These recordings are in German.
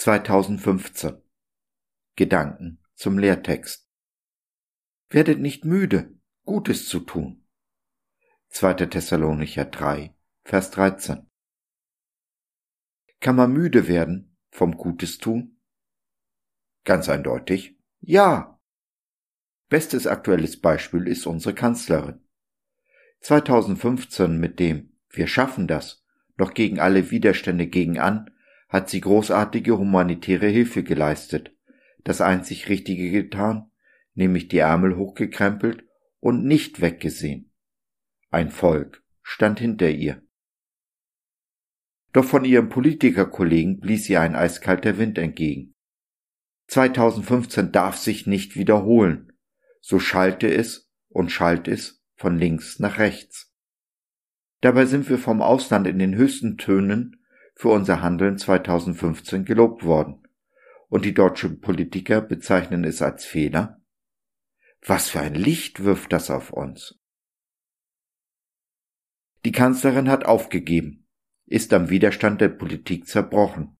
2015 Gedanken zum Lehrtext Werdet nicht müde, Gutes zu tun. 2. Thessalonicher 3, Vers 13 Kann man müde werden vom Gutes tun? Ganz eindeutig, ja. Bestes aktuelles Beispiel ist unsere Kanzlerin. 2015 mit dem Wir schaffen das noch gegen alle Widerstände gegen an hat sie großartige humanitäre Hilfe geleistet, das einzig Richtige getan, nämlich die Ärmel hochgekrempelt und nicht weggesehen. Ein Volk stand hinter ihr. Doch von ihrem Politikerkollegen blies ihr ein eiskalter Wind entgegen. 2015 darf sich nicht wiederholen, so schallte es und schallt es von links nach rechts. Dabei sind wir vom Ausland in den höchsten Tönen für unser Handeln 2015 gelobt worden. Und die deutschen Politiker bezeichnen es als Fehler? Was für ein Licht wirft das auf uns? Die Kanzlerin hat aufgegeben, ist am Widerstand der Politik zerbrochen.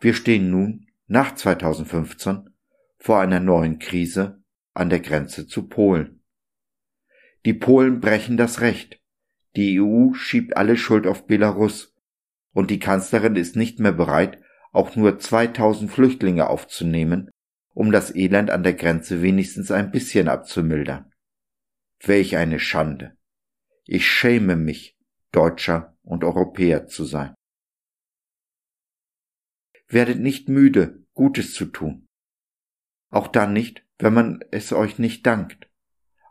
Wir stehen nun, nach 2015, vor einer neuen Krise an der Grenze zu Polen. Die Polen brechen das Recht. Die EU schiebt alle Schuld auf Belarus und die Kanzlerin ist nicht mehr bereit, auch nur 2000 Flüchtlinge aufzunehmen, um das Elend an der Grenze wenigstens ein bisschen abzumildern. Welch eine Schande. Ich schäme mich, Deutscher und Europäer zu sein. Werdet nicht müde, Gutes zu tun. Auch dann nicht, wenn man es euch nicht dankt.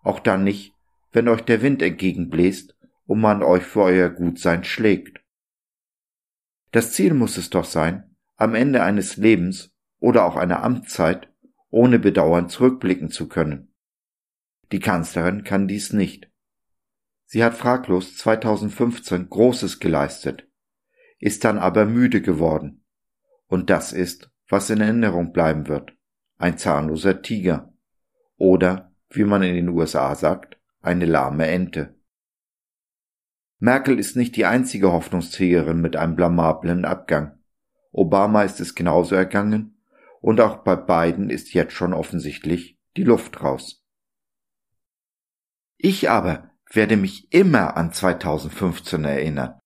Auch dann nicht, wenn euch der Wind entgegenbläst und man euch für euer Gutsein schlägt. Das Ziel muss es doch sein, am Ende eines Lebens oder auch einer Amtszeit ohne Bedauern zurückblicken zu können. Die Kanzlerin kann dies nicht. Sie hat fraglos 2015 Großes geleistet, ist dann aber müde geworden. Und das ist, was in Erinnerung bleiben wird. Ein zahnloser Tiger. Oder, wie man in den USA sagt, eine lahme Ente. Merkel ist nicht die einzige Hoffnungsträgerin mit einem blamablen Abgang. Obama ist es genauso ergangen und auch bei beiden ist jetzt schon offensichtlich die Luft raus. Ich aber werde mich immer an 2015 erinnern,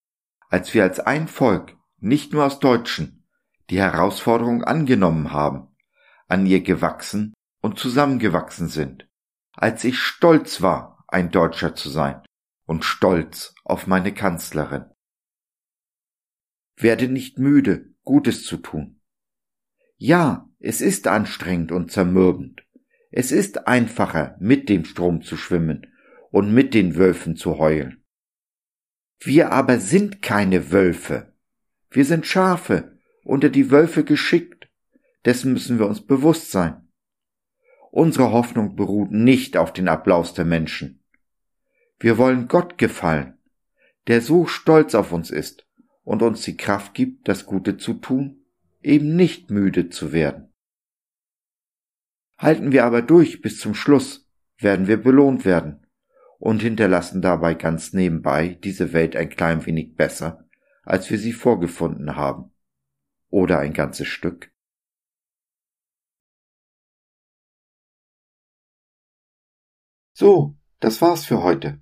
als wir als ein Volk, nicht nur aus Deutschen, die Herausforderung angenommen haben, an ihr gewachsen und zusammengewachsen sind, als ich stolz war, ein Deutscher zu sein und stolz auf meine Kanzlerin. Werde nicht müde, Gutes zu tun. Ja, es ist anstrengend und zermürbend. Es ist einfacher, mit dem Strom zu schwimmen und mit den Wölfen zu heulen. Wir aber sind keine Wölfe. Wir sind Schafe, unter die Wölfe geschickt. Dessen müssen wir uns bewusst sein. Unsere Hoffnung beruht nicht auf den Applaus der Menschen. Wir wollen Gott gefallen, der so stolz auf uns ist und uns die Kraft gibt, das Gute zu tun, eben nicht müde zu werden. Halten wir aber durch bis zum Schluss, werden wir belohnt werden und hinterlassen dabei ganz nebenbei diese Welt ein klein wenig besser, als wir sie vorgefunden haben. Oder ein ganzes Stück. So, das war's für heute.